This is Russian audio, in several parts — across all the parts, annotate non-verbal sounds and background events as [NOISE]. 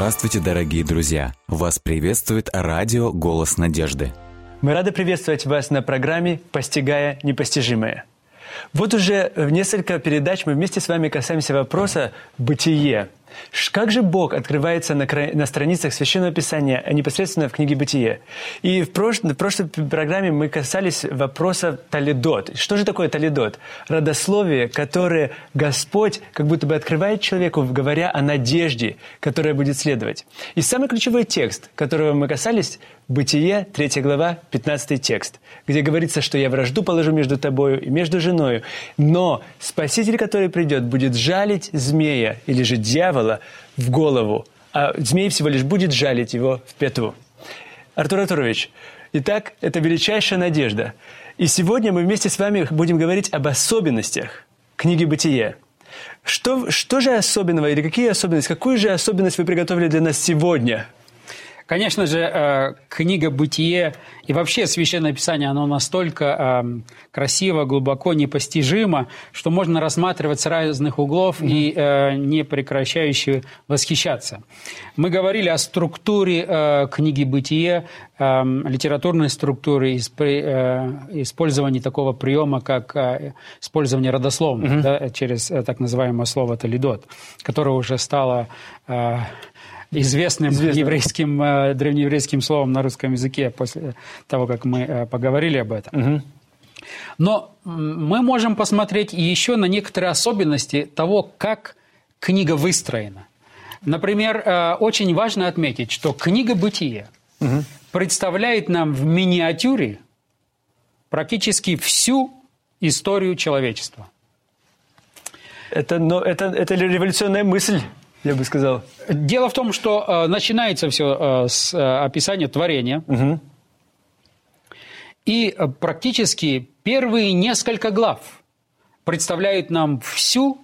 Здравствуйте, дорогие друзья! Вас приветствует радио «Голос надежды». Мы рады приветствовать вас на программе «Постигая непостижимое». Вот уже в несколько передач мы вместе с вами касаемся вопроса «бытие». Как же Бог открывается на, на страницах Священного Писания, а непосредственно в книге «Бытие»? И в, прош... в прошлой программе мы касались вопроса талидот. Что же такое талидот? Родословие, которое Господь как будто бы открывает человеку, говоря о надежде, которая будет следовать. И самый ключевой текст, которого мы касались, Бытие, 3 глава, 15 текст, где говорится, что «я вражду положу между тобою и между женою, но Спаситель, который придет, будет жалить змея или же дьявола в голову, а змей всего лишь будет жалить его в пяту». Артур Артурович, итак, это величайшая надежда. И сегодня мы вместе с вами будем говорить об особенностях книги «Бытие». Что, что же особенного или какие особенности, какую же особенность вы приготовили для нас сегодня – Конечно же, э, книга «Бытие» и вообще Священное Писание, оно настолько э, красиво, глубоко, непостижимо, что можно рассматривать с разных углов mm-hmm. и э, не прекращающе восхищаться. Мы говорили о структуре книги «Бытие», литературной структуре, использовании такого приема, как использование родословных mm-hmm. да, через так называемое слово «талидот», которое уже стало известным Известно. еврейским, э, древнееврейским словом на русском языке после того, как мы э, поговорили об этом. Угу. Но мы можем посмотреть еще на некоторые особенности того, как книга выстроена. Например, э, очень важно отметить, что книга «Бытие» угу. представляет нам в миниатюре практически всю историю человечества. Это, но, это, это революционная мысль я бы сказал. Дело в том, что э, начинается все э, с э, описания творения. Угу. И э, практически первые несколько глав представляют нам всю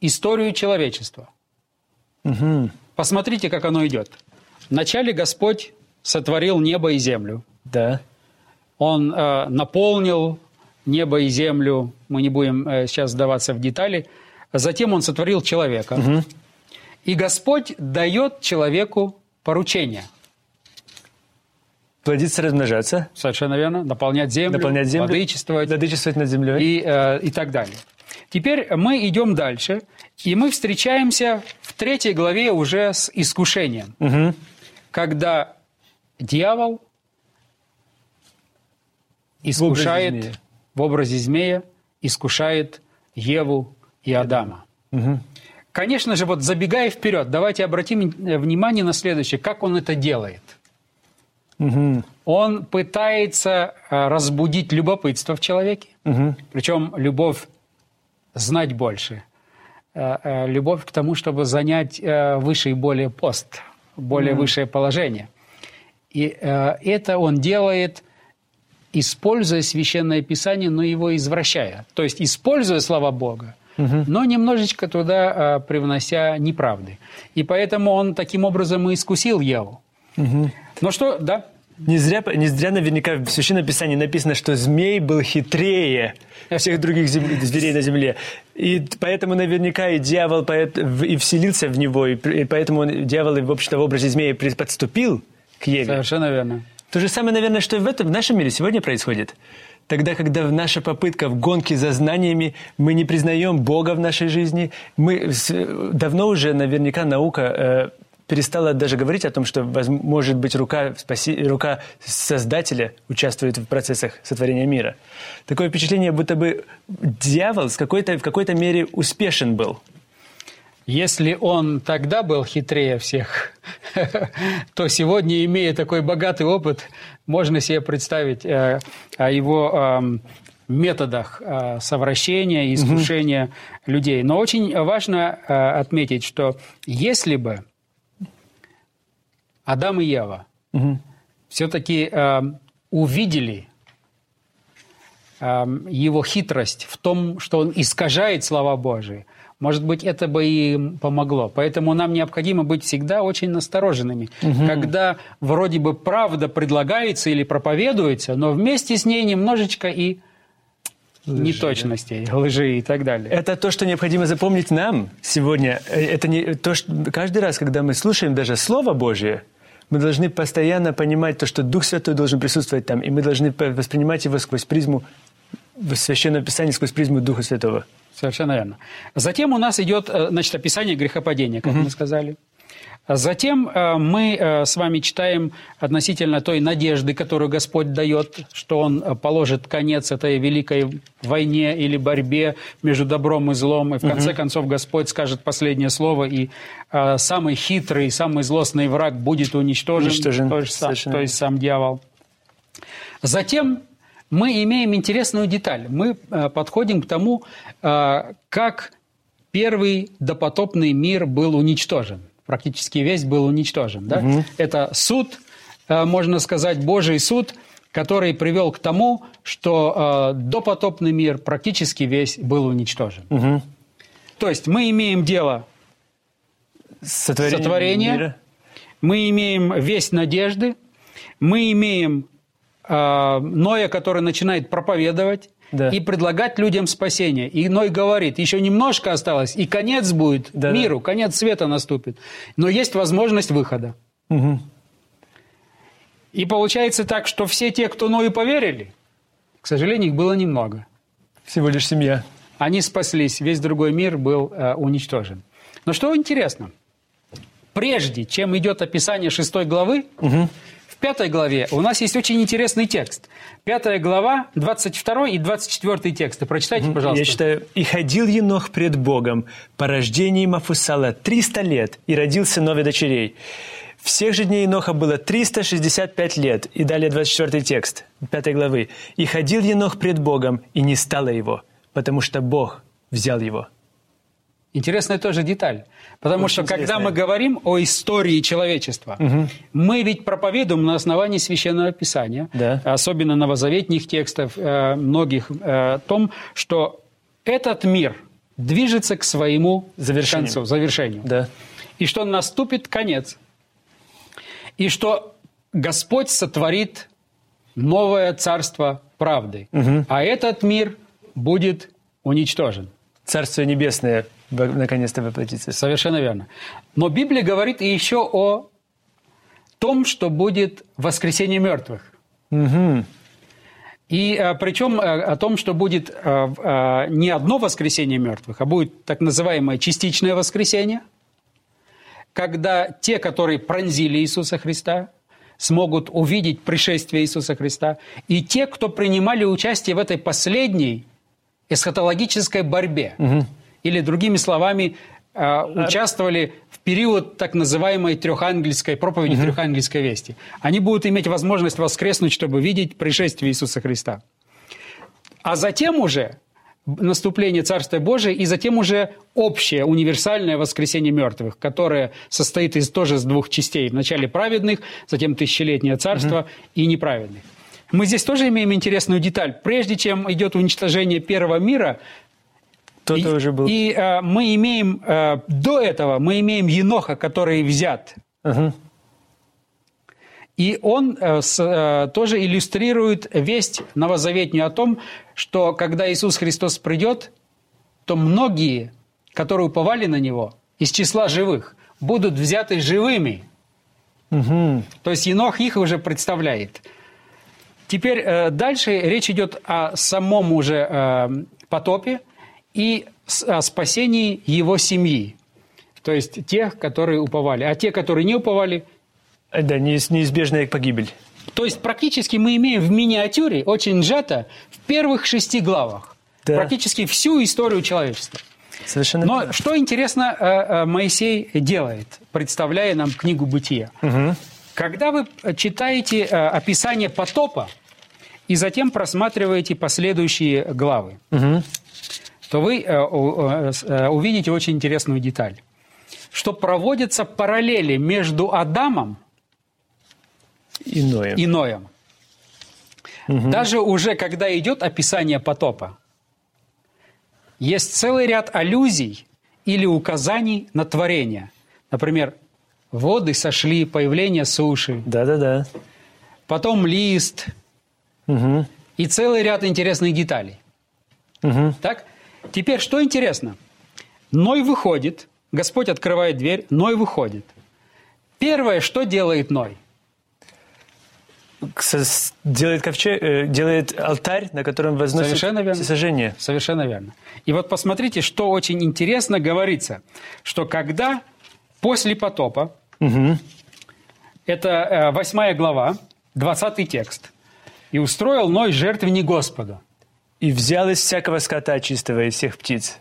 историю человечества. Угу. Посмотрите, как оно идет. Вначале Господь сотворил небо и землю. Да. Он э, наполнил небо и землю. Мы не будем э, сейчас сдаваться в детали. Затем Он сотворил человека. Угу. И Господь дает человеку поручение. Плодиться, размножаться. Совершенно верно. Наполнять землю, Наполнять землю владычествовать. Владычествовать над землей. И, э, и так далее. Теперь мы идем дальше, и мы встречаемся в третьей главе уже с искушением. Угу. Когда дьявол искушает в образе, в образе змея, искушает Еву и Адама. Угу. Конечно же, вот забегая вперед, давайте обратим э, внимание на следующее, как он это делает. Угу. Он пытается э, разбудить любопытство в человеке, угу. причем любовь знать больше, э, любовь к тому, чтобы занять высший более пост, более угу. высшее положение. И это он делает, используя священное писание, но его извращая. То есть, используя слова Бога, угу. но немножечко туда а, привнося неправды. И поэтому он таким образом и искусил Еву. Угу. Ну что, да? Не зря, не зря наверняка в Священном Писании написано, что змей был хитрее всех других земли, зверей на земле. И поэтому наверняка и дьявол и вселился в него, и поэтому он, дьявол, в общем-то, в образе змея подступил к Еве. Совершенно верно. То же самое, наверное, что и в, этом, в нашем мире сегодня происходит тогда, когда наша попытка в гонке за знаниями, мы не признаем Бога в нашей жизни, мы давно уже наверняка наука э, перестала даже говорить о том, что может быть рука, спаси, рука Создателя участвует в процессах сотворения мира. Такое впечатление, будто бы дьявол с какой-то, в какой-то мере успешен был. Если он тогда был хитрее всех, [LAUGHS] то сегодня, имея такой богатый опыт, можно себе представить э, о его э, методах э, совращения и искушения угу. людей. Но очень важно э, отметить, что если бы Адам и Ева угу. все-таки э, увидели э, его хитрость в том, что он искажает слова Божии – может быть, это бы и помогло. Поэтому нам необходимо быть всегда очень настороженными. Угу. Когда вроде бы правда предлагается или проповедуется, но вместе с ней немножечко и лжи, неточностей, да. лжи и так далее. Это то, что необходимо запомнить нам сегодня. Это не то, что каждый раз, когда мы слушаем даже Слово Божье, мы должны постоянно понимать то, что Дух Святой должен присутствовать там, и мы должны воспринимать его сквозь призму в Священном Писании, сквозь призму Духа Святого. Совершенно верно. Затем у нас идет, э, значит, описание грехопадения, как угу. мы сказали. Затем э, мы э, с вами читаем относительно той надежды, которую Господь дает, что Он положит конец этой великой войне или борьбе между добром и злом, и в конце угу. концов Господь скажет последнее слово, и самый хитрый, самый злостный враг будет уничтожен, уничтожен. То, есть, то есть сам дьявол. Затем мы имеем интересную деталь. Мы подходим к тому, как первый допотопный мир был уничтожен практически весь был уничтожен. Да? Угу. Это суд, э, можно сказать, Божий суд, который привел к тому, что э, допотопный мир практически весь был уничтожен. Угу. То есть мы имеем дело сотворение, сотворения, мира. мы имеем весть надежды, мы имеем э, Ноя, который начинает проповедовать, да. и предлагать людям спасение. И Ной говорит, еще немножко осталось, и конец будет да, миру, да. конец света наступит. Но есть возможность выхода. Угу. И получается так, что все те, кто Ною поверили, к сожалению, их было немного. Всего лишь семья. Они спаслись, весь другой мир был э, уничтожен. Но что интересно, прежде чем идет описание шестой главы, угу пятой главе у нас есть очень интересный текст. Пятая глава, 22 и 24 тексты. Прочитайте, пожалуйста. Я читаю. «И ходил Енох пред Богом по рождении Мафусала 300 лет, и родил сыновей дочерей. Всех же дней Еноха было 365 лет». И далее 24 текст 5 главы. «И ходил Енох пред Богом, и не стало его, потому что Бог взял его». Интересная тоже деталь. Потому Очень что интересная. когда мы говорим о истории человечества, угу. мы ведь проповедуем на основании священного писания, да. особенно новозаветных текстов, э, многих, э, о том, что этот мир движется к своему завершению. концу, завершению. Да. И что наступит конец. И что Господь сотворит новое царство правды. Угу. А этот мир будет уничтожен. Царство небесное наконец-то воплотиться. Совершенно верно. Но Библия говорит и еще о том, что будет воскресение мертвых. Угу. И а, причем а, о том, что будет а, не одно воскресение мертвых, а будет так называемое частичное воскресение, когда те, которые пронзили Иисуса Христа, смогут увидеть пришествие Иисуса Христа, и те, кто принимали участие в этой последней эсхатологической борьбе. Угу или, другими словами, э, участвовали в период так называемой трехангельской проповеди, угу. трехангельской вести. Они будут иметь возможность воскреснуть, чтобы видеть пришествие Иисуса Христа. А затем уже наступление Царства Божия, и затем уже общее универсальное воскресение мертвых, которое состоит из тоже из двух частей. Вначале праведных, затем тысячелетнее царство угу. и неправедных. Мы здесь тоже имеем интересную деталь. Прежде чем идет уничтожение первого мира, кто-то и, уже был. И э, мы имеем, э, до этого мы имеем Еноха, который взят. Угу. И он э, с, э, тоже иллюстрирует весть новозаветнюю о том, что когда Иисус Христос придет, то многие, которые уповали на Него, из числа живых, будут взяты живыми. Угу. То есть Енох их уже представляет. Теперь э, дальше речь идет о самом уже э, потопе, и о спасении его семьи. То есть тех, которые уповали. А те, которые не уповали... Да, неизбежная погибель. То есть практически мы имеем в миниатюре, очень сжато, в первых шести главах. Да. Практически всю историю человечества. Совершенно Но верно. что интересно э, э, Моисей делает, представляя нам книгу «Бытия». Угу. Когда вы читаете э, описание потопа и затем просматриваете последующие главы, угу то вы э, э, э, увидите очень интересную деталь, что проводятся параллели между Адамом и Ноем. И Ноем. Угу. Даже уже когда идет описание потопа, есть целый ряд аллюзий или указаний на творение. Например, воды сошли, появление суши. Да-да-да. Потом лист. Угу. И целый ряд интересных деталей. Угу. Так? Теперь, что интересно? Ной выходит, Господь открывает дверь, Ной выходит. Первое, что делает Ной? делает ковчег, э, делает алтарь, на котором возносит Совершенно верно. всесожжение. Совершенно верно. И вот посмотрите, что очень интересно говорится, что когда после потопа, угу. это э, восьмая глава, двадцатый текст, и устроил Ной жертвенник Господу. И взял из всякого скота чистого и всех птиц,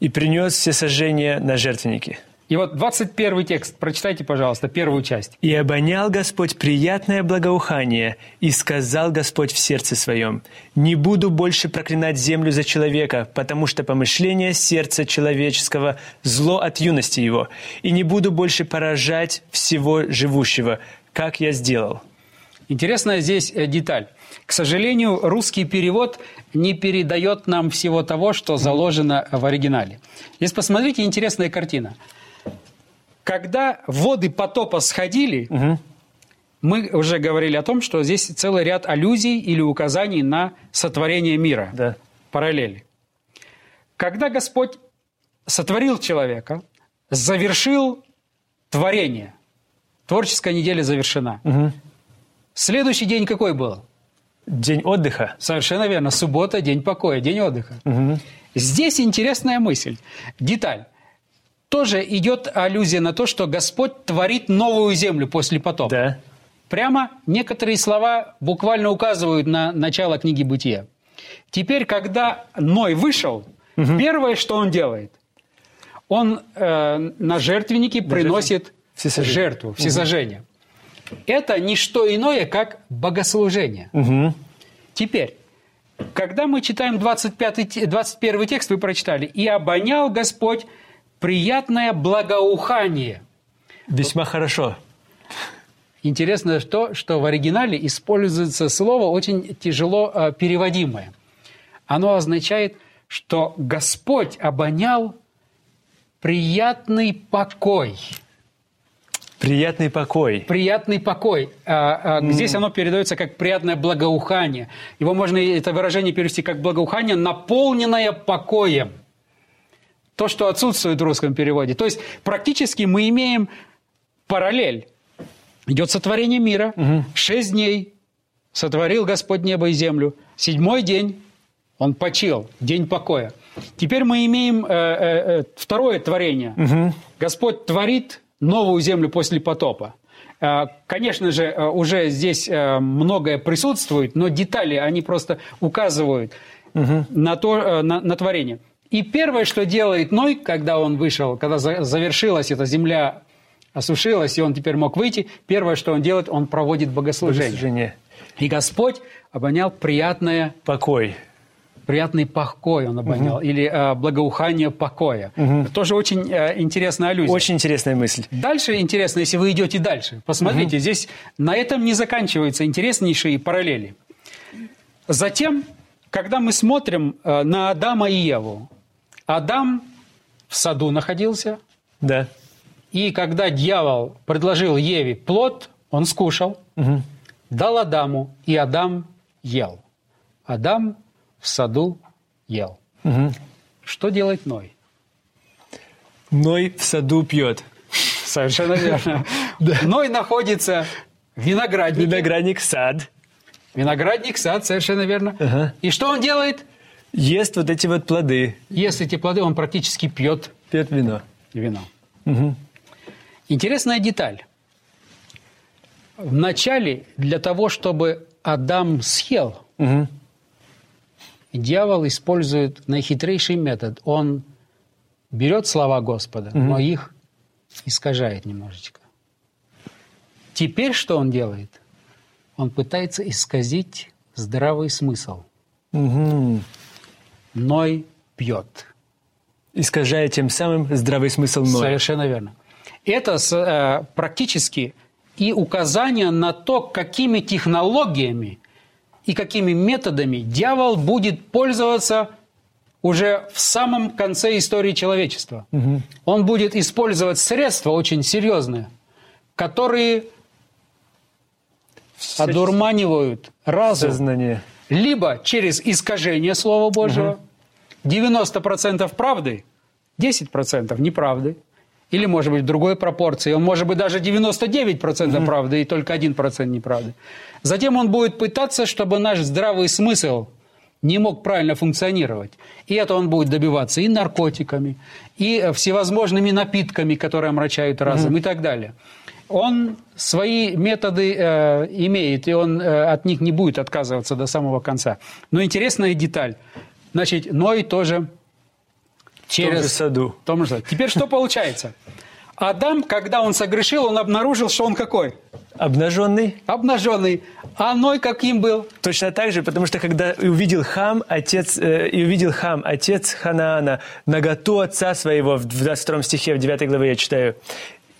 и принес все сожжения на жертвенники. И вот 21 текст, прочитайте, пожалуйста, первую часть. «И обонял Господь приятное благоухание, и сказал Господь в сердце своем, «Не буду больше проклинать землю за человека, потому что помышление сердца человеческого – зло от юности его, и не буду больше поражать всего живущего, как я сделал». Интересная здесь э, деталь. К сожалению, русский перевод не передает нам всего того, что заложено в оригинале. Здесь посмотрите, интересная картина – когда воды потопа сходили, угу. мы уже говорили о том, что здесь целый ряд аллюзий или указаний на сотворение мира. Да. Параллели. Когда Господь сотворил человека, завершил творение. Творческая неделя завершена. Угу. Следующий день какой был? День отдыха. Совершенно верно. Суббота, день покоя, день отдыха. Угу. Здесь интересная мысль, деталь тоже идет аллюзия на то, что Господь творит новую землю после потопа. Да. Прямо некоторые слова буквально указывают на начало книги Бытия. Теперь, когда Ной вышел, угу. первое, что он делает, он э, на жертвеннике на приносит жертву, всесожжение. Угу. Это не что иное, как богослужение. Угу. Теперь, когда мы читаем 25, 21 текст, вы прочитали, «И обонял Господь приятное благоухание. Весьма хорошо. Интересно то, что в оригинале используется слово очень тяжело э, переводимое. Оно означает, что Господь обонял приятный покой. Приятный покой. Приятный покой. А, а, здесь оно передается как приятное благоухание. Его можно это выражение перевести как благоухание, наполненное покоем то, что отсутствует в русском переводе. То есть практически мы имеем параллель. Идет сотворение мира, угу. шесть дней сотворил Господь небо и землю, седьмой день он почил, день покоя. Теперь мы имеем э, э, э второе творение. Угу. Господь творит новую землю после потопа. Э, конечно же, э, уже здесь многое присутствует, но детали, они просто указывают угу. на, то, на, на творение. И первое, что делает Ной, когда он вышел, когда завершилась эта земля, осушилась, и он теперь мог выйти, первое, что он делает, он проводит богослужение. богослужение. И Господь обонял приятное... Покой. Приятный покой он обонял, угу. или э, благоухание покоя. Угу. Тоже очень э, интересная аллюзия. Очень интересная мысль. Дальше интересно, если вы идете дальше. Посмотрите, угу. здесь на этом не заканчиваются интереснейшие параллели. Затем, когда мы смотрим э, на Адама и Еву, Адам в саду находился. Да. И когда дьявол предложил Еве плод, он скушал, угу. дал Адаму, и Адам ел. Адам в саду ел. Угу. Что делает Ной? Ной в саду пьет. Совершенно верно. [LAUGHS] Ной находится в винограднике. Виноградник, сад. Виноградник, сад, совершенно верно. И что он делает? Ест вот эти вот плоды. Ест эти плоды, он практически пьет. Пьет вино. Вино. Угу. Интересная деталь. Вначале для того, чтобы Адам съел, угу. Дьявол использует наихитрейший метод. Он берет слова Господа, угу. но их искажает немножечко. Теперь что он делает? Он пытается исказить здравый смысл. Угу. Ной пьет. Искажая тем самым здравый смысл Ноя. Совершенно верно. Это э, практически и указание на то, какими технологиями и какими методами дьявол будет пользоваться уже в самом конце истории человечества. Угу. Он будет использовать средства очень серьезные, которые одурманивают разум. Сознание либо через искажение Слова Божьего, угу. 90% правды, 10% неправды. Или, может быть, в другой пропорции. Он может быть даже 99% mm-hmm. правды и только 1% неправды. Затем он будет пытаться, чтобы наш здравый смысл не мог правильно функционировать. И это он будет добиваться и наркотиками, и всевозможными напитками, которые омрачают разум mm-hmm. и так далее. Он свои методы э, имеет, и он э, от них не будет отказываться до самого конца. Но интересная деталь. Значит, Ной тоже через... В том же саду. В том же саду. Теперь что получается? Адам, когда он согрешил, он обнаружил, что он какой? Обнаженный. Обнаженный. А Ной каким был? Точно так же, потому что когда увидел Хам, отец, э, и увидел Хам, отец Ханаана, наготу отца своего, в 22 стихе, в 9 главе я читаю,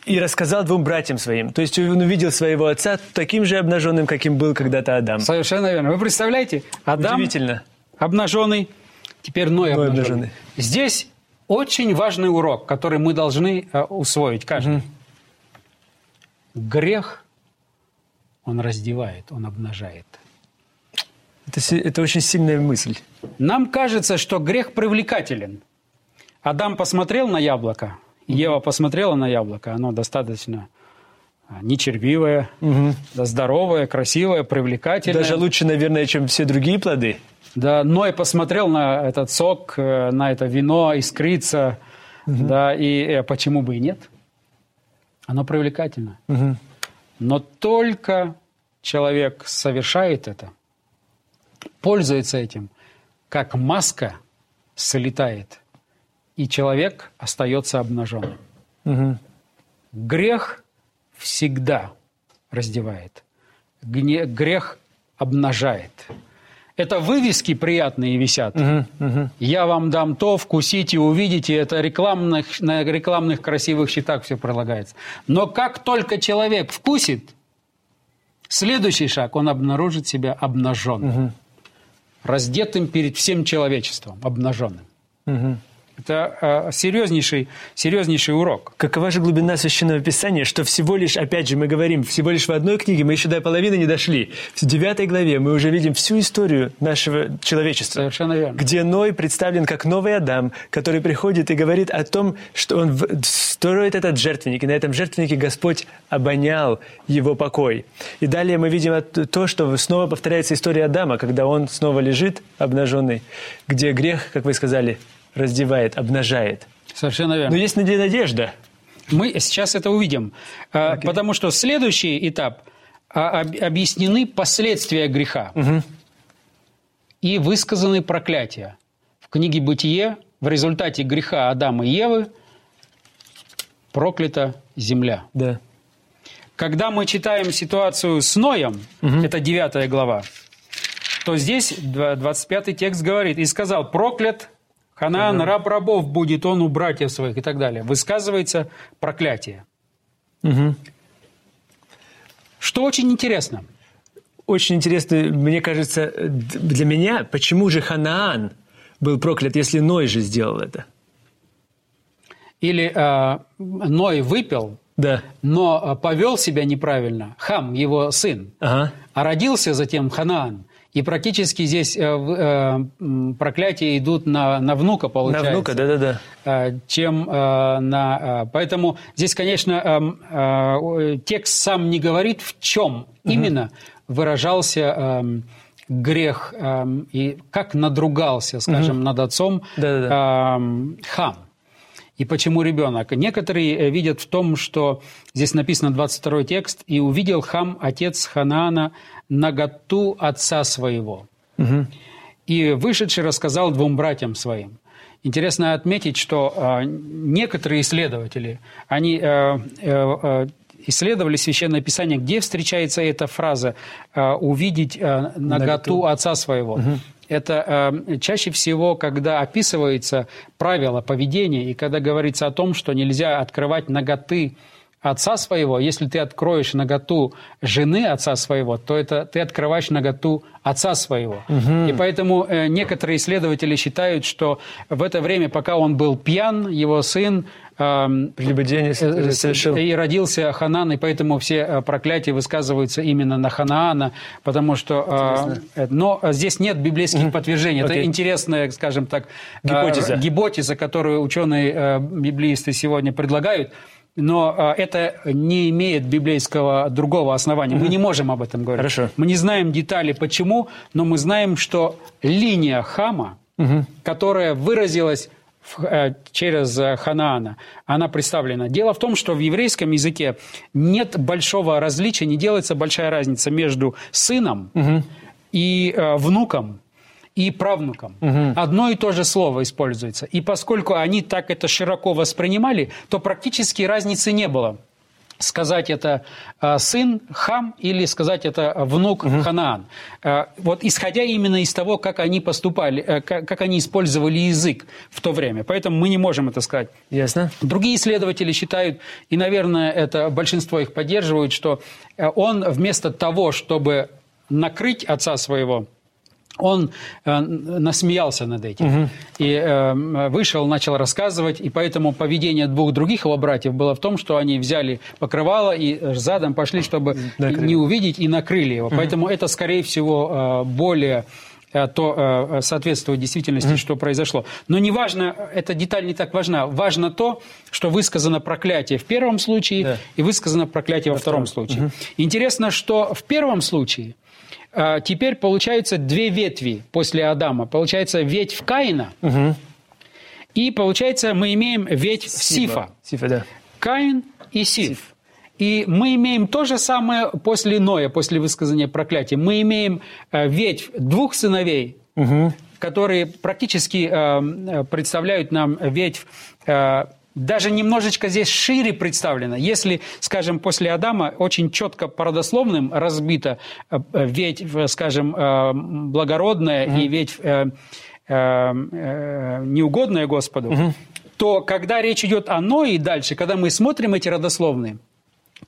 и рассказал двум братьям своим. То есть он увидел своего отца таким же обнаженным, каким был когда-то Адам. Совершенно верно. Вы представляете, Адам Удивительно. обнаженный, теперь Ной, Ной обнаженный. обнаженный. Здесь очень важный урок, который мы должны э, усвоить каждый. Угу. Грех, он раздевает, он обнажает. Это, это очень сильная мысль. Нам кажется, что грех привлекателен. Адам посмотрел на яблоко, Ева посмотрела на яблоко, оно достаточно а, нечервивое, угу. здоровое, красивое, привлекательное. Даже лучше, наверное, чем все другие плоды. Да, Ной посмотрел на этот сок, э, на это вино, искрится, угу. да, и э, почему бы и нет? Оно привлекательно. Угу. Но только человек совершает это, пользуется этим, как маска слетает – и человек остается обнаженным. Угу. Грех всегда раздевает. Грех обнажает. Это вывески приятные висят. Угу, угу. Я вам дам то, вкусите, увидите. Это рекламных, на рекламных красивых щитах все прилагается. Но как только человек вкусит, следующий шаг, он обнаружит себя обнаженным. Угу. Раздетым перед всем человечеством, обнаженным. Угу. Это э, серьезнейший, серьезнейший урок. Какова же глубина Священного Писания, что всего лишь, опять же, мы говорим, всего лишь в одной книге, мы еще до половины не дошли. В девятой главе мы уже видим всю историю нашего человечества. Совершенно верно. Где Ной представлен как новый Адам, который приходит и говорит о том, что он строит этот жертвенник, и на этом жертвеннике Господь обонял его покой. И далее мы видим то, что снова повторяется история Адама, когда он снова лежит обнаженный, где грех, как вы сказали, раздевает, обнажает. Совершенно верно. Но есть надежда. Мы сейчас это увидим. Okay. А, потому что следующий этап а, объяснены последствия греха угу. и высказаны проклятия. В книге «Бытие» в результате греха Адама и Евы проклята земля. Да. Когда мы читаем ситуацию с Ноем, угу. это 9 глава, то здесь 25 текст говорит, «И сказал, проклят Ханаан, раб рабов будет он у братьев своих и так далее. Высказывается проклятие. Угу. Что очень интересно. Очень интересно, мне кажется, для меня, почему же Ханаан был проклят, если Ной же сделал это? Или э, Ной выпил, да. но э, повел себя неправильно, Хам, его сын, ага. а родился затем Ханаан. И практически здесь э, э, проклятия идут на, на внука, получается. На внука, да-да-да. Э, чем на... Поэтому здесь, конечно, э, э, текст сам не говорит, в чем угу. именно выражался... Э, грех э, и как надругался, скажем, угу. над отцом э, хам. И почему ребенок? Некоторые видят в том, что здесь написано 22 текст, «И увидел хам, отец Ханаана, наготу отца своего. Угу. И вышедший рассказал двум братьям своим. Интересно отметить, что э, некоторые исследователи, они э, э, исследовали Священное Писание, где встречается эта фраза э, «увидеть э, наготу отца своего». Угу. Это э, чаще всего, когда описывается правило поведения и когда говорится о том, что нельзя открывать наготы отца своего, если ты откроешь наготу жены отца своего, то это ты открываешь наготу отца своего. Угу. И поэтому э, некоторые исследователи считают, что в это время, пока он был пьян, его сын Прелюбодение э, совершил. И родился Ханан, и поэтому все э, проклятия высказываются именно на Ханаана, потому что... Интересно. Э, но здесь нет библейских mm-hmm. подтверждений. Okay. Это интересная, скажем так, гипотеза, гипотеза которую ученые-библеисты сегодня предлагают. Но это не имеет библейского другого основания. Мы не можем об этом говорить. Хорошо. Мы не знаем детали, почему, но мы знаем, что линия Хама, угу. которая выразилась Э, через э, Ханаана, она представлена. Дело в том, что в еврейском языке нет большого различия, не делается большая разница между сыном угу. и э, внуком и правнуком. Угу. Одно и то же слово используется. И поскольку они так это широко воспринимали, то практически разницы не было сказать это э, сын Хам или сказать это внук угу. Ханаан. Э, вот исходя именно из того, как они поступали, э, как, как они использовали язык в то время. Поэтому мы не можем это сказать. Ясно. Другие исследователи считают, и, наверное, это большинство их поддерживают, что он вместо того, чтобы накрыть отца своего, он э, насмеялся над этим угу. и э, вышел, начал рассказывать, и поэтому поведение двух других его братьев было в том, что они взяли покрывало и задом пошли, чтобы накрыли. не увидеть, и накрыли его. Угу. Поэтому это, скорее всего, э, более э, то э, соответствует действительности, mm что произошло. Но не важно, эта деталь не так важна. Важно то, что высказано проклятие в первом случае да. и высказано проклятие во, во втором, втором случае. mm Интересно, что в первом случае – теперь получаются две ветви после Адама. Получается ветвь Каина, угу. и получается мы имеем ветвь Сифа. Сифа, да. Каин и Сиф. Сиф. И мы имеем то же самое после Ноя, после высказания проклятия. Мы имеем э, ветвь двух сыновей, угу. которые практически э, представляют нам ветвь э, даже немножечко здесь шире представлено. Если, скажем, после Адама очень четко по родословным разбито э, ведь, скажем, э, благородная угу. и ведь э, неугодная Господу, угу. то когда речь идет о Ное и дальше, когда мы смотрим эти родословные,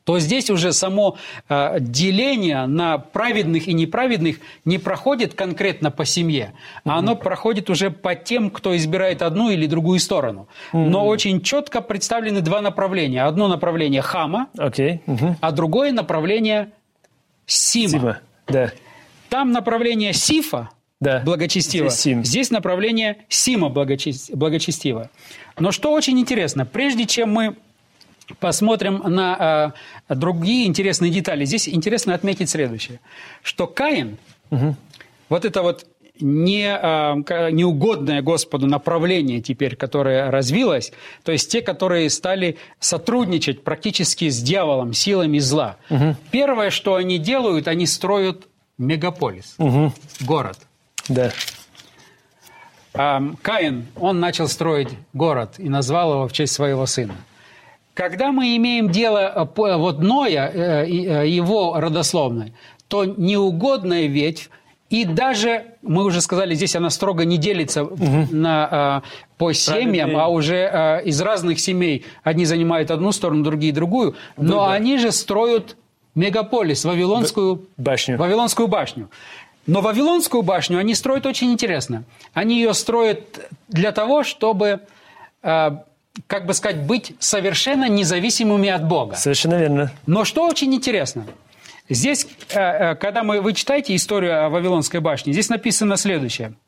то здесь уже само э, деление на праведных и неправедных не проходит конкретно по семье, а оно проходит уже по тем, кто избирает одну или другую сторону. Но очень четко представлены два направления. Одно направление Хама, okay. а другое направление Сима. Сима. Да. Там направление Сифа, да. благочестиво. Здесь, Сим. Здесь направление Сима благочестиво. Но что очень интересно, прежде чем мы посмотрим на э, другие интересные детали. Здесь интересно отметить следующее, что Каин, угу. вот это вот не, э, неугодное Господу направление теперь, которое развилось, то есть те, которые стали сотрудничать практически с дьяволом, силами зла. Угу. Первое, что они делают, они строят мегаполис, угу. город. Да. Каин, он начал строить город и назвал его в честь своего сына. Когда мы имеем дело э, вот Ноя, э, э, его родословной, то неугодная ветвь и даже, мы уже сказали, здесь она строго не делится угу. на, по семьям, а уже из разных семей. Одни занимают одну сторону, другие другую. Но да, они же строят мегаполис, Вавилонскую башню. Вавилонскую башню. Но Вавилонскую башню они строят очень интересно. Они ее строят для того, чтобы как бы сказать, быть совершенно независимыми от Бога. Совершенно верно. Но что очень интересно, здесь, э, э, когда мы, вы читаете историю о Вавилонской башне, здесь написано следующее –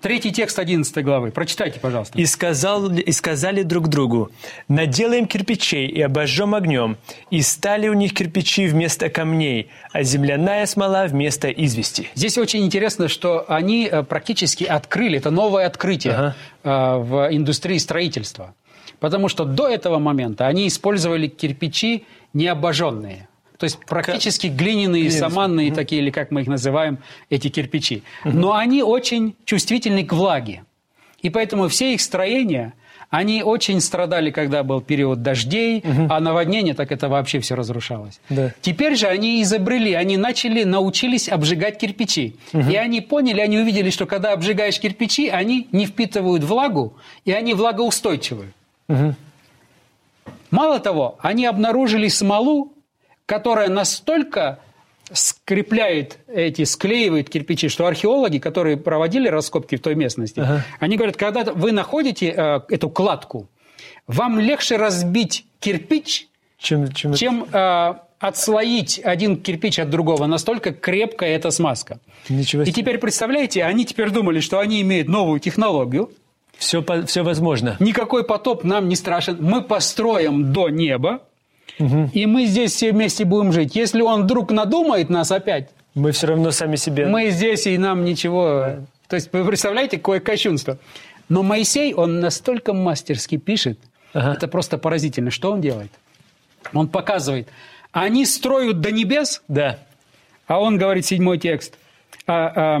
третий текст 11 главы. Прочитайте, пожалуйста. «И, сказал, «И сказали друг другу, наделаем кирпичей и обожжем огнем, и стали у них кирпичи вместо камней, а земляная смола вместо извести». Здесь очень интересно, что они э, практически открыли, это новое открытие ага. Э, в индустрии строительства. Потому что до этого момента они использовали кирпичи необожженные. То есть практически глиняные, Глиняные. саманные угу. такие, или как мы их называем, эти кирпичи. Угу. Но они очень чувствительны к влаге. И поэтому все их строения, они очень страдали, когда был период дождей, угу. а наводнение, так это вообще все разрушалось. Да. Теперь же они изобрели, они начали, научились обжигать кирпичи. Угу. И они поняли, они увидели, что когда обжигаешь кирпичи, они не впитывают влагу, и они влагоустойчивы. Угу. Мало того, они обнаружили смолу, которая настолько скрепляет эти, склеивает кирпичи, что археологи, которые проводили раскопки в той местности, ага. они говорят, когда вы находите э, эту кладку, вам легче разбить кирпич, чем, чем, чем э, отслоить один кирпич от другого. Настолько крепкая эта смазка. Ничего себе. И теперь представляете, они теперь думали, что они имеют новую технологию. Все, все возможно. Никакой потоп нам не страшен. Мы построим до неба, угу. и мы здесь все вместе будем жить. Если он вдруг надумает нас опять... Мы все равно сами себе... Мы здесь, и нам ничего... То есть вы представляете, какое кощунство. Но Моисей, он настолько мастерски пишет, ага. это просто поразительно. Что он делает? Он показывает, они строят до небес, да. а он говорит, седьмой текст, а,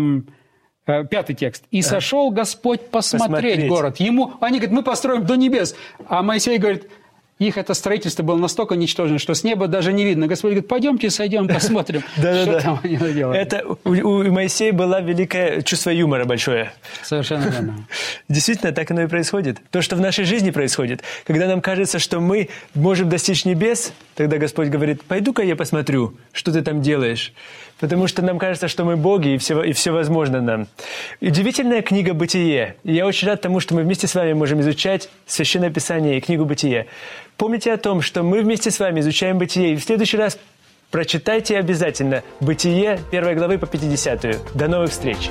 а, пятый текст. «И сошел Господь посмотреть, посмотреть город». Ему, они говорят, мы построим до небес. А Моисей говорит, их это строительство было настолько ничтожно, что с неба даже не видно. Господь говорит, пойдемте сойдем, [LAUGHS] посмотрим, что там они делают. Это у Моисея было великое чувство юмора большое. Совершенно верно. [LAUGHS] Действительно, так оно и происходит. То, что в нашей жизни происходит. Когда нам кажется, что мы можем достичь небес, тогда Господь говорит, пойду-ка я посмотрю, что ты там делаешь. Потому что нам кажется, что мы боги, и все, и все возможно нам. Удивительная книга «Бытие». И я очень рад тому, что мы вместе с вами можем изучать Священное Писание и книгу «Бытие». Помните о том, что мы вместе с вами изучаем «Бытие». И в следующий раз прочитайте обязательно «Бытие» первой главы по 50 -ю. До новых встреч!